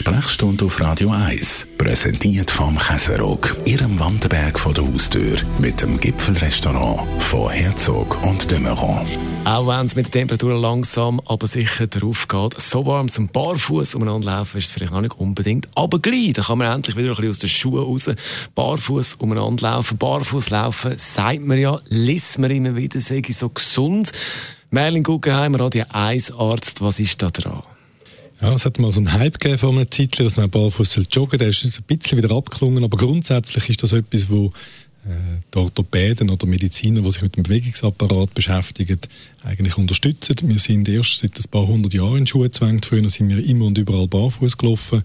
Sprechstunde auf Radio 1, präsentiert vom Käserock, Ihrem Wanderberg vor der Haustür, mit dem Gipfelrestaurant von Herzog und de Meuron. Auch wenn es mit der Temperatur langsam, aber sicher darauf geht, so warm zum Barfuß umeinander laufen ist es vielleicht auch nicht unbedingt. Aber gleich, da kann man endlich wieder ein bisschen aus den Schuhen raus, barfuß umeinander laufen. Barfuß laufen, sagt man ja, liest man immer wieder, sage ich so gesund. Merlin Guggenheim, Radio 1 Arzt, was ist da dran? Ja, es hat mal so einen Hype gegeben vor einer Zeit, dass man barfuß joggen soll. Der ist ein bisschen wieder abgeklungen, aber grundsätzlich ist das etwas, wo äh, die Orthopäden oder Mediziner, die sich mit dem Bewegungsapparat beschäftigen, eigentlich unterstützen. Wir sind erst seit ein paar hundert Jahren in Schuhe gezwängt. Früher sind wir immer und überall barfuß gelaufen.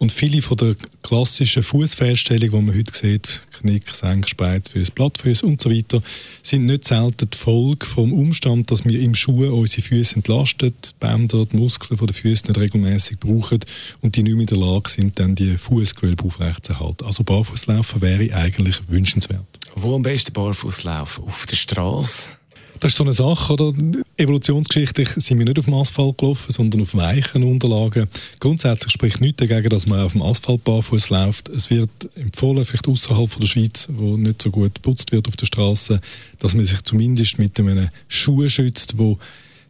Und viele von der klassischen Fußfehlstellungen, die man heute sieht, Knick, Senk, Spreizfüße, Plattfüße und so weiter, sind nicht selten die Folge vom Umstand, dass wir im Schuh unsere Füße entlasten, die Bänder, die Muskeln der Füße nicht regelmäßig brauchen und die nicht mehr in der Lage sind, dann die Fußgewölbe aufrechtzuerhalten. Also Barfußlaufen wäre eigentlich wünschenswert. Wo am besten barfuß laufen? Auf der Straße? Das ist so eine Sache, oder? Evolutionsgeschichtlich sind wir nicht auf dem Asphalt gelaufen, sondern auf weichen Unterlagen. Grundsätzlich spricht nichts dagegen, dass man auf dem Asphalt barfuß läuft. Es wird empfohlen, vielleicht außerhalb der Schweiz, wo nicht so gut geputzt wird auf der Straße, dass man sich zumindest mit einem Schuh schützt, wo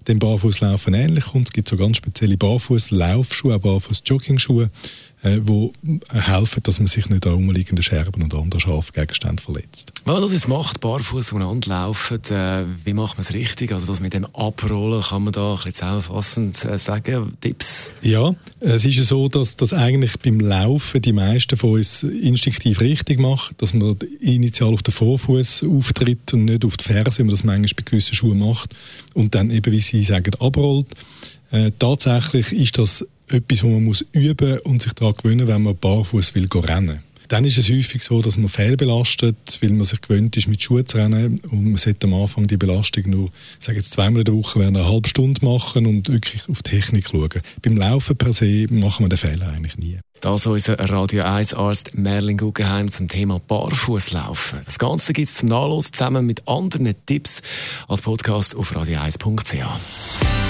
dem Barfußlaufen ähnlich kommt. Es gibt so ganz spezielle Barfußlaufschuhe, auch Barfuß-Joggingschuhe äh, wo helfen, dass man sich nicht an umliegenden Scherben und anderen scharfen Gegenständen verletzt. Wenn man das jetzt macht, barfuß umeinander laufen, äh, wie macht man es richtig? Also das mit dem Abrollen, kann man da ein bisschen zusammenfassend äh, sagen, Tipps? Ja, es ist ja so, dass das eigentlich beim Laufen die meisten von uns instinktiv richtig machen, dass man initial auf den Vorfuß auftritt und nicht auf die Ferse, wie man das manchmal bei gewissen Schuhen macht und dann eben, wie Sie sagen, abrollt. Äh, tatsächlich ist das etwas, was man muss üben und sich daran gewöhnen, wenn man barfuß will rennen. Dann ist es häufig so, dass man fehlbelastet, weil man sich gewöhnt ist, mit Schuhen zu rennen. Und man sollte am Anfang die Belastung nur, sage jetzt zweimal in der Woche, während einer halben Stunde machen und wirklich auf die Technik schauen. Beim Laufen per se machen wir den Fehler eigentlich nie. Das unser Radio 1 Arzt Merlin Guggenheim zum Thema Barfußlaufen. Das Ganze gibt es zum Nachlesen zusammen mit anderen Tipps als Podcast auf radio1.ch.